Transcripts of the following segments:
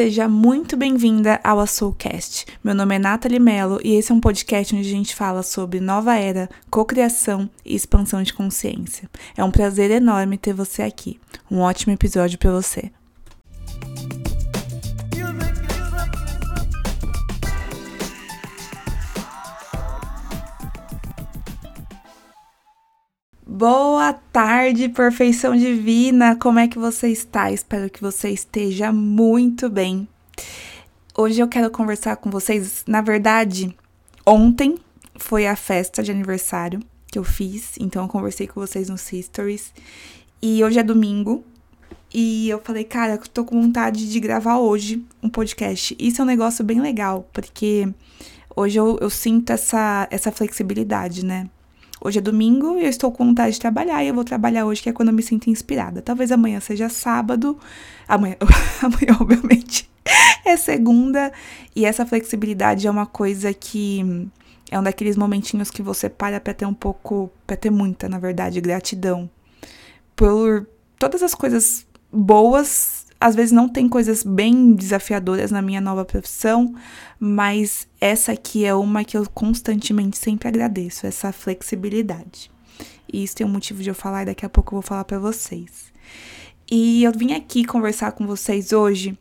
Seja muito bem-vinda ao Soulcast. Meu nome é Nathalie Mello e esse é um podcast onde a gente fala sobre nova era, cocriação e expansão de consciência. É um prazer enorme ter você aqui. Um ótimo episódio para você. Boa tarde, perfeição divina! Como é que você está? Espero que você esteja muito bem. Hoje eu quero conversar com vocês. Na verdade, ontem foi a festa de aniversário que eu fiz, então eu conversei com vocês nos Stories. E hoje é domingo, e eu falei, cara, eu tô com vontade de gravar hoje um podcast. Isso é um negócio bem legal, porque hoje eu, eu sinto essa, essa flexibilidade, né? Hoje é domingo e eu estou com vontade de trabalhar e eu vou trabalhar hoje, que é quando eu me sinto inspirada. Talvez amanhã seja sábado, amanhã, amanhã obviamente, é segunda. E essa flexibilidade é uma coisa que é um daqueles momentinhos que você para pra ter um pouco, pra ter muita, na verdade, gratidão por todas as coisas boas às vezes não tem coisas bem desafiadoras na minha nova profissão, mas essa aqui é uma que eu constantemente sempre agradeço, essa flexibilidade. E isso tem um motivo de eu falar e daqui a pouco eu vou falar para vocês. E eu vim aqui conversar com vocês hoje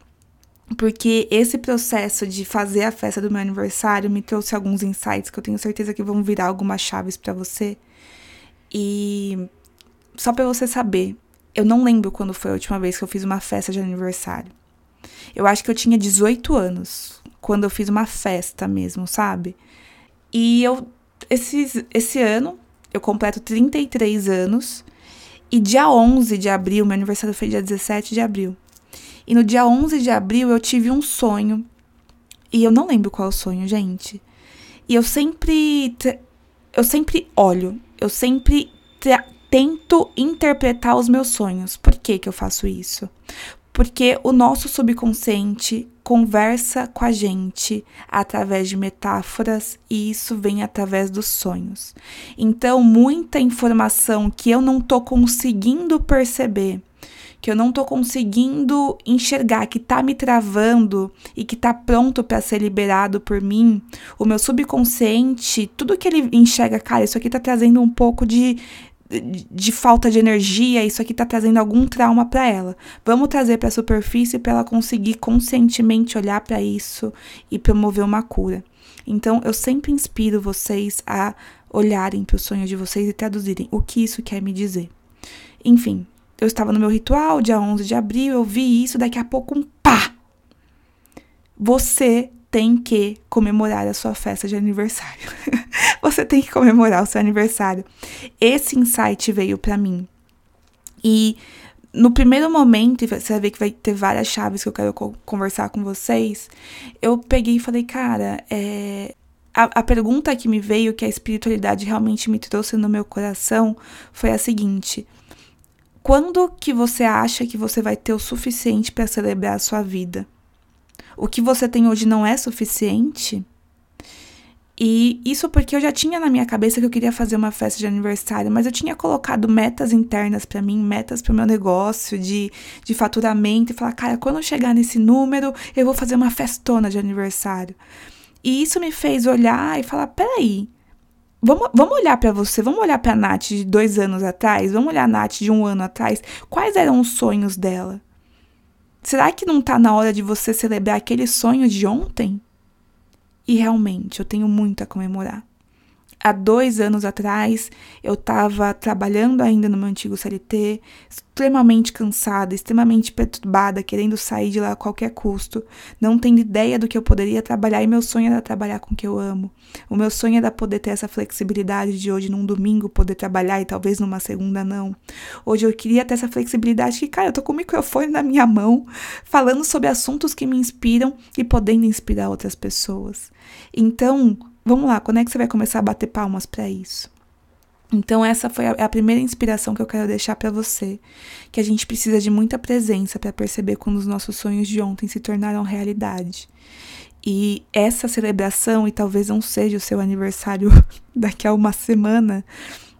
porque esse processo de fazer a festa do meu aniversário me trouxe alguns insights que eu tenho certeza que vão virar algumas chaves para você. E só para você saber, eu não lembro quando foi a última vez que eu fiz uma festa de aniversário. Eu acho que eu tinha 18 anos quando eu fiz uma festa mesmo, sabe? E eu esse, esse ano eu completo 33 anos e dia 11 de abril, meu aniversário foi dia 17 de abril. E no dia 11 de abril eu tive um sonho. E eu não lembro qual é o sonho, gente. E eu sempre eu sempre olho, eu sempre tento interpretar os meus sonhos. Por que, que eu faço isso? Porque o nosso subconsciente conversa com a gente através de metáforas e isso vem através dos sonhos. Então, muita informação que eu não tô conseguindo perceber, que eu não tô conseguindo enxergar, que tá me travando e que tá pronto para ser liberado por mim, o meu subconsciente, tudo que ele enxerga, cara, isso aqui tá trazendo um pouco de de falta de energia, isso aqui tá trazendo algum trauma para ela. Vamos trazer para a superfície para ela conseguir conscientemente olhar para isso e promover uma cura. Então, eu sempre inspiro vocês a olharem para o sonho de vocês e traduzirem o que isso quer me dizer. Enfim, eu estava no meu ritual, dia 11 de abril, eu vi isso, daqui a pouco um pá! Você tem que comemorar a sua festa de aniversário. você tem que comemorar o seu aniversário. Esse insight veio para mim. E no primeiro momento, você vai ver que vai ter várias chaves que eu quero conversar com vocês. Eu peguei e falei, cara, é, a, a, pergunta que me veio, que a espiritualidade realmente me trouxe no meu coração, foi a seguinte: quando que você acha que você vai ter o suficiente para celebrar a sua vida? O que você tem hoje não é suficiente? E isso porque eu já tinha na minha cabeça que eu queria fazer uma festa de aniversário, mas eu tinha colocado metas internas para mim, metas para o meu negócio de, de faturamento, e falar, cara, quando eu chegar nesse número, eu vou fazer uma festona de aniversário. E isso me fez olhar e falar: peraí, vamos, vamos olhar para você, vamos olhar para a Nath de dois anos atrás, vamos olhar a Nath de um ano atrás, quais eram os sonhos dela? Será que não tá na hora de você celebrar aquele sonho de ontem? E realmente, eu tenho muito a comemorar. Há dois anos atrás, eu estava trabalhando ainda no meu antigo CLT, extremamente cansada, extremamente perturbada, querendo sair de lá a qualquer custo, não tendo ideia do que eu poderia trabalhar, e meu sonho era trabalhar com o que eu amo. O meu sonho era poder ter essa flexibilidade de hoje, num domingo, poder trabalhar e talvez numa segunda não. Hoje eu queria ter essa flexibilidade que, cara, eu tô com o microfone na minha mão, falando sobre assuntos que me inspiram e podendo inspirar outras pessoas. Então, vamos lá, quando é que você vai começar a bater palmas para isso? Então essa foi a, a, primeira inspiração que eu quero deixar para você, que a gente precisa de muita presença para perceber quando os nossos sonhos de ontem se tornaram realidade. E essa celebração, e talvez não seja o seu aniversário daqui a uma semana,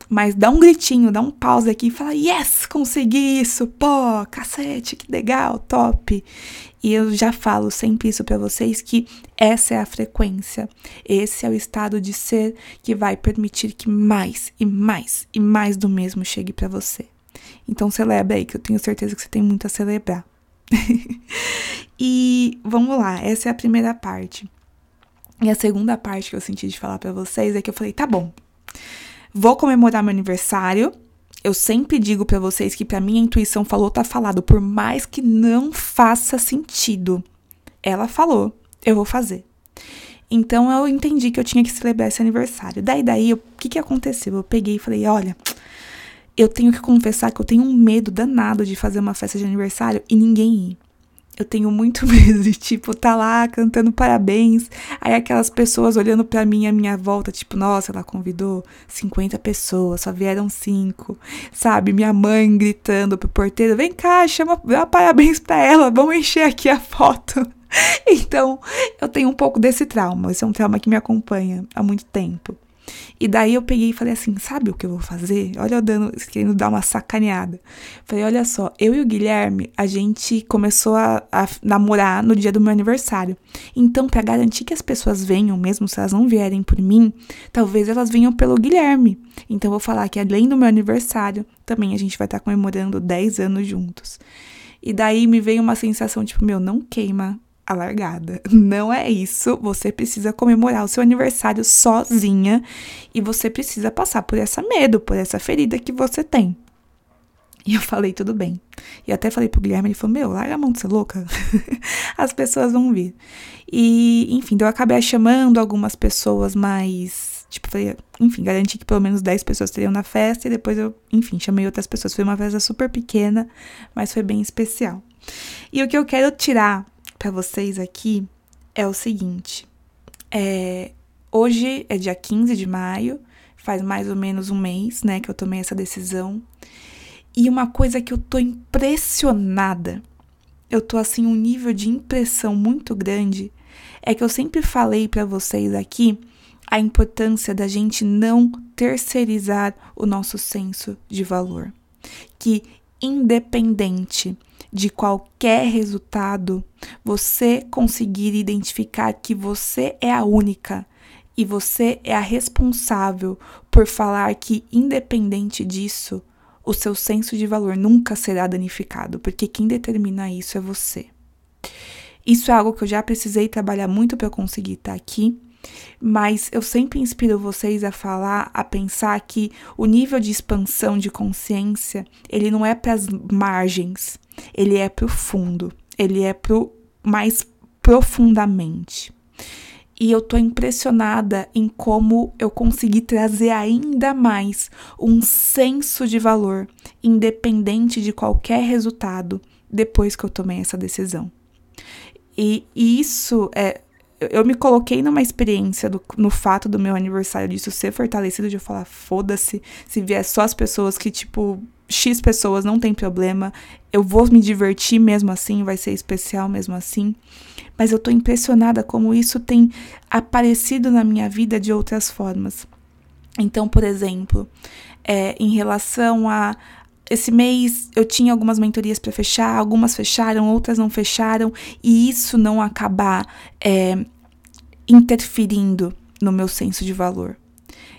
mas dá um gritinho, dá um pause aqui e fala: Yes, consegui isso! Pô, cacete, que legal, top! E eu já falo sempre isso para vocês que essa é a frequência. Esse é o estado de ser que vai permitir que mais e mais e mais do mesmo chegue para você. Então celebra aí que eu tenho certeza que você tem muito a celebrar. e vamos lá, essa é a primeira parte. E a segunda parte que eu senti de falar para vocês é que eu falei, tá bom. Vou comemorar meu aniversário eu sempre digo para vocês que para mim a intuição falou tá falado, por mais que não faça sentido. Ela falou, eu vou fazer. Então eu entendi que eu tinha que celebrar esse aniversário. Daí daí, o que que aconteceu? Eu peguei e falei, olha, eu tenho que confessar que eu tenho um medo danado de fazer uma festa de aniversário e ninguém ir eu tenho muito medo de, tipo, tá lá cantando parabéns. Aí aquelas pessoas olhando para mim à minha volta, tipo, nossa, ela convidou 50 pessoas, só vieram cinco. Sabe? Minha mãe gritando pro porteiro: vem cá, chama, dá parabéns pra ela, vamos encher aqui a foto. Então, eu tenho um pouco desse trauma. Esse é um trauma que me acompanha há muito tempo. E daí eu peguei e falei assim: sabe o que eu vou fazer? Olha eu dando, querendo dar uma sacaneada. Falei: olha só, eu e o Guilherme, a gente começou a, a namorar no dia do meu aniversário. Então, para garantir que as pessoas venham, mesmo se elas não vierem por mim, talvez elas venham pelo Guilherme. Então, eu vou falar que além do meu aniversário, também a gente vai estar comemorando 10 anos juntos. E daí me veio uma sensação tipo: meu, não queima a largada. Não é isso. Você precisa comemorar o seu aniversário sozinha e você precisa passar por essa medo, por essa ferida que você tem. E eu falei, tudo bem. E até falei pro Guilherme, ele falou, meu, larga a mão de ser louca. As pessoas vão vir. E, enfim, eu acabei chamando algumas pessoas mais. Tipo, falei, enfim, garanti que pelo menos 10 pessoas teriam na festa. E depois eu, enfim, chamei outras pessoas. Foi uma festa super pequena, mas foi bem especial. E o que eu quero tirar para vocês aqui é o seguinte: é, hoje é dia 15 de maio, faz mais ou menos um mês, né, que eu tomei essa decisão. E uma coisa que eu tô impressionada, eu tô assim, um nível de impressão muito grande, é que eu sempre falei para vocês aqui a importância da gente não terceirizar o nosso senso de valor. Que independente de qualquer resultado, você conseguir identificar que você é a única e você é a responsável por falar que, independente disso, o seu senso de valor nunca será danificado, porque quem determina isso é você. Isso é algo que eu já precisei trabalhar muito para conseguir estar aqui mas eu sempre inspiro vocês a falar, a pensar que o nível de expansão de consciência, ele não é para as margens, ele é para o fundo, ele é para mais profundamente. E eu tô impressionada em como eu consegui trazer ainda mais um senso de valor, independente de qualquer resultado, depois que eu tomei essa decisão. E, e isso é eu me coloquei numa experiência do, no fato do meu aniversário disso ser fortalecido, de eu falar, foda-se, se vier só as pessoas que, tipo, X pessoas, não tem problema, eu vou me divertir mesmo assim, vai ser especial mesmo assim. Mas eu tô impressionada como isso tem aparecido na minha vida de outras formas. Então, por exemplo, é, em relação a esse mês eu tinha algumas mentorias para fechar, algumas fecharam, outras não fecharam, e isso não acabar é, interferindo no meu senso de valor.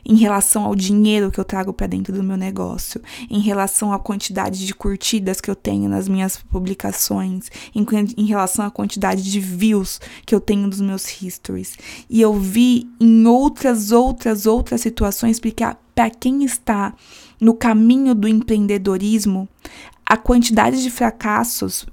Em relação ao dinheiro que eu trago para dentro do meu negócio, em relação à quantidade de curtidas que eu tenho nas minhas publicações, em, em relação à quantidade de views que eu tenho nos meus histories. E eu vi em outras, outras, outras situações, porque para quem está no caminho do empreendedorismo, a quantidade de fracassos,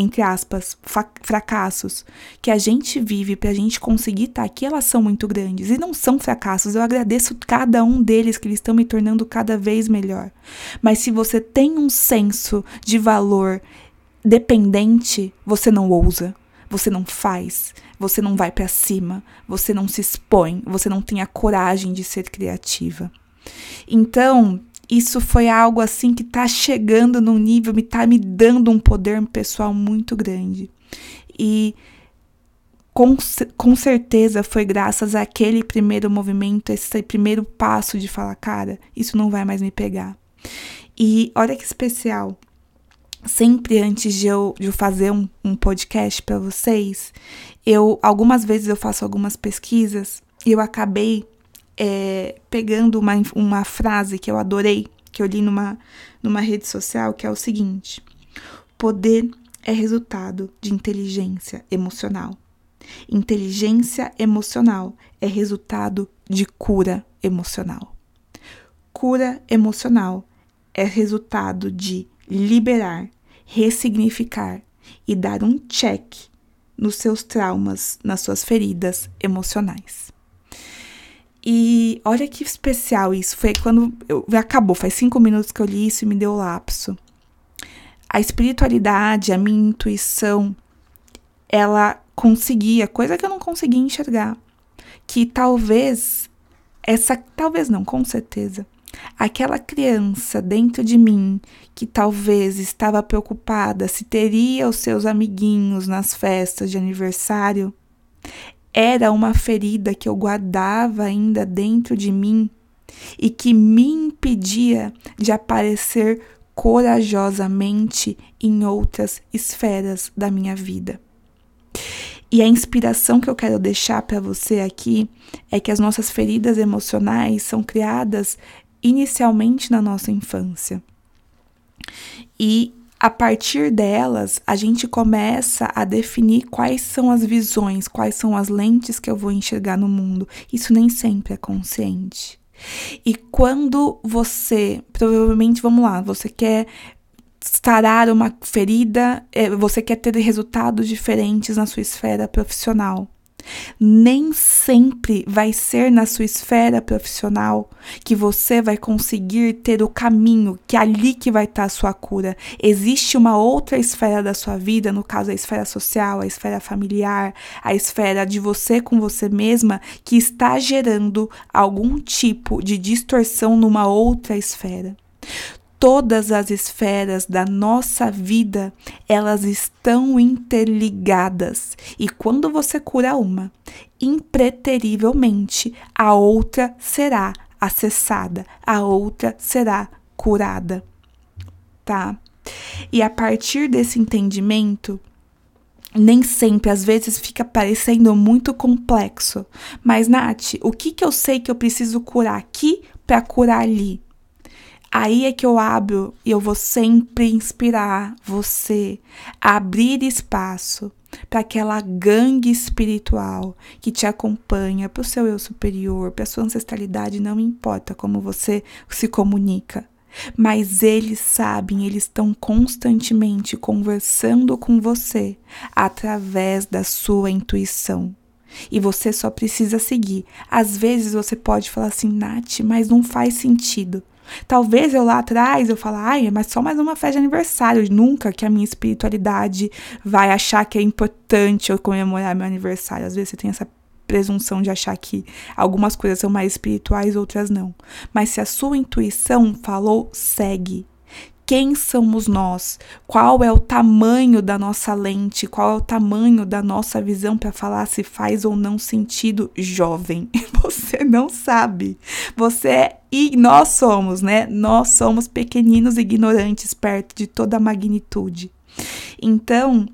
entre aspas, fracassos que a gente vive para a gente conseguir estar tá aqui, elas são muito grandes. E não são fracassos, eu agradeço cada um deles que eles estão me tornando cada vez melhor. Mas se você tem um senso de valor dependente, você não ousa, você não faz, você não vai para cima, você não se expõe, você não tem a coragem de ser criativa. Então, isso foi algo assim que tá chegando num nível, me tá me dando um poder pessoal muito grande. E com, com certeza foi graças àquele primeiro movimento, esse primeiro passo de falar, cara, isso não vai mais me pegar. E olha que especial. sempre antes de eu, de eu fazer um, um podcast para vocês, eu algumas vezes eu faço algumas pesquisas e eu acabei é, pegando uma, uma frase que eu adorei, que eu li numa, numa rede social, que é o seguinte: poder é resultado de inteligência emocional. Inteligência emocional é resultado de cura emocional. Cura emocional é resultado de liberar, ressignificar e dar um check nos seus traumas, nas suas feridas emocionais. E olha que especial isso. Foi quando eu, acabou, faz cinco minutos que eu li isso e me deu lapso. A espiritualidade, a minha intuição, ela conseguia, coisa que eu não conseguia enxergar. Que talvez, essa, talvez não, com certeza, aquela criança dentro de mim que talvez estava preocupada se teria os seus amiguinhos nas festas de aniversário, era uma ferida que eu guardava ainda dentro de mim e que me impedia de aparecer corajosamente em outras esferas da minha vida. E a inspiração que eu quero deixar para você aqui é que as nossas feridas emocionais são criadas inicialmente na nossa infância. E a partir delas, a gente começa a definir quais são as visões, quais são as lentes que eu vou enxergar no mundo. Isso nem sempre é consciente. E quando você, provavelmente, vamos lá, você quer sarar uma ferida, é, você quer ter resultados diferentes na sua esfera profissional. Nem sempre vai ser na sua esfera profissional que você vai conseguir ter o caminho, que é ali que vai estar a sua cura. Existe uma outra esfera da sua vida, no caso a esfera social, a esfera familiar, a esfera de você com você mesma, que está gerando algum tipo de distorção numa outra esfera todas as esferas da nossa vida, elas estão interligadas. E quando você cura uma, impreterivelmente a outra será acessada, a outra será curada. Tá? E a partir desse entendimento, nem sempre, às vezes fica parecendo muito complexo. Mas, Nath, o que, que eu sei que eu preciso curar aqui para curar ali? Aí é que eu abro e eu vou sempre inspirar você a abrir espaço para aquela gangue espiritual que te acompanha, para o seu eu superior, para a sua ancestralidade, não importa como você se comunica. Mas eles sabem, eles estão constantemente conversando com você através da sua intuição. E você só precisa seguir. Às vezes você pode falar assim, Nath, mas não faz sentido. Talvez eu lá atrás eu falar, ai, mas só mais uma festa de aniversário. Nunca que a minha espiritualidade vai achar que é importante eu comemorar meu aniversário. Às vezes você tem essa presunção de achar que algumas coisas são mais espirituais, outras não. Mas se a sua intuição falou, segue quem somos nós, qual é o tamanho da nossa lente, qual é o tamanho da nossa visão para falar se faz ou não sentido jovem. Você não sabe. Você é e nós somos, né? Nós somos pequeninos ignorantes perto de toda a magnitude. Então,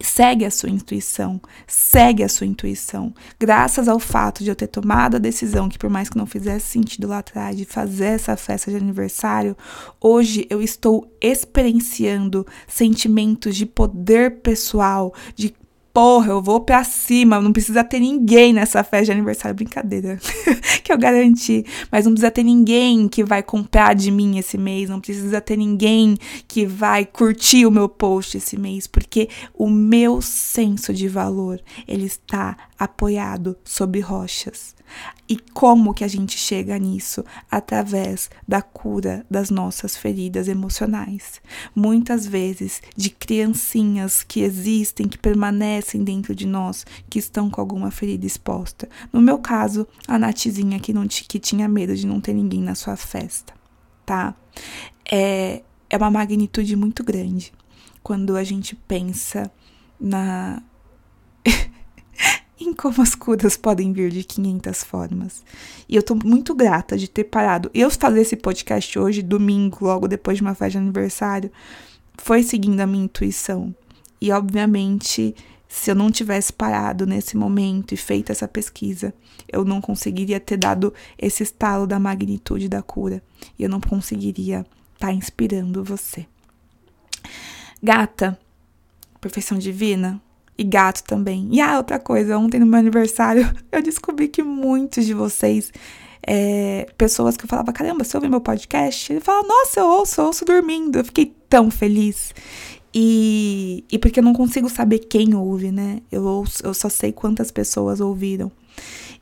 Segue a sua intuição, segue a sua intuição. Graças ao fato de eu ter tomado a decisão, que por mais que não fizesse sentido lá atrás, de fazer essa festa de aniversário, hoje eu estou experienciando sentimentos de poder pessoal, de porra, eu vou pra cima, não precisa ter ninguém nessa festa de aniversário. Brincadeira, que eu garanti. Mas não precisa ter ninguém que vai comprar de mim esse mês, não precisa ter ninguém que vai curtir o meu post esse mês, porque o meu senso de valor, ele está apoiado sobre rochas. E como que a gente chega nisso? Através da cura das nossas feridas emocionais. Muitas vezes de criancinhas que existem, que permanecem dentro de nós, que estão com alguma ferida exposta. No meu caso, a Natizinha que, não que tinha medo de não ter ninguém na sua festa, tá? É, é uma magnitude muito grande quando a gente pensa na em como as curas podem vir de 500 formas. E eu tô muito grata de ter parado. Eu fazer esse podcast hoje, domingo, logo depois de uma festa de aniversário, foi seguindo a minha intuição. E obviamente, se eu não tivesse parado nesse momento e feito essa pesquisa, eu não conseguiria ter dado esse estalo da magnitude da cura. E eu não conseguiria estar tá inspirando você. Gata, perfeição divina, e gato também. E ah, outra coisa, ontem no meu aniversário eu descobri que muitos de vocês, é, pessoas que eu falava, caramba, você ouve meu podcast? Ele fala, nossa, eu ouço, eu ouço dormindo. Eu fiquei tão feliz. E, e porque eu não consigo saber quem ouve, né? Eu, ouço, eu só sei quantas pessoas ouviram.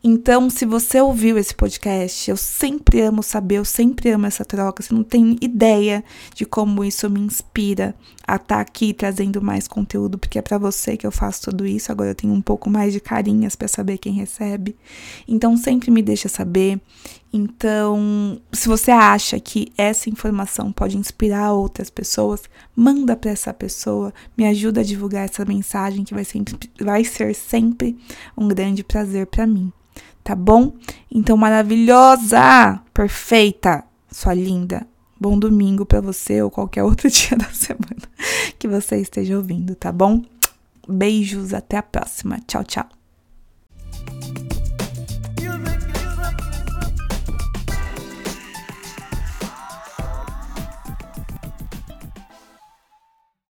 Então, se você ouviu esse podcast, eu sempre amo saber, eu sempre amo essa troca. Você não tem ideia de como isso me inspira a estar tá aqui trazendo mais conteúdo, porque é para você que eu faço tudo isso. Agora eu tenho um pouco mais de carinhas para saber quem recebe. Então, sempre me deixa saber. Então, se você acha que essa informação pode inspirar outras pessoas, manda para essa pessoa, me ajuda a divulgar essa mensagem que vai, sempre, vai ser sempre um grande prazer para mim tá bom? Então, maravilhosa, perfeita, sua linda. Bom domingo para você ou qualquer outro dia da semana que você esteja ouvindo, tá bom? Beijos, até a próxima. Tchau, tchau.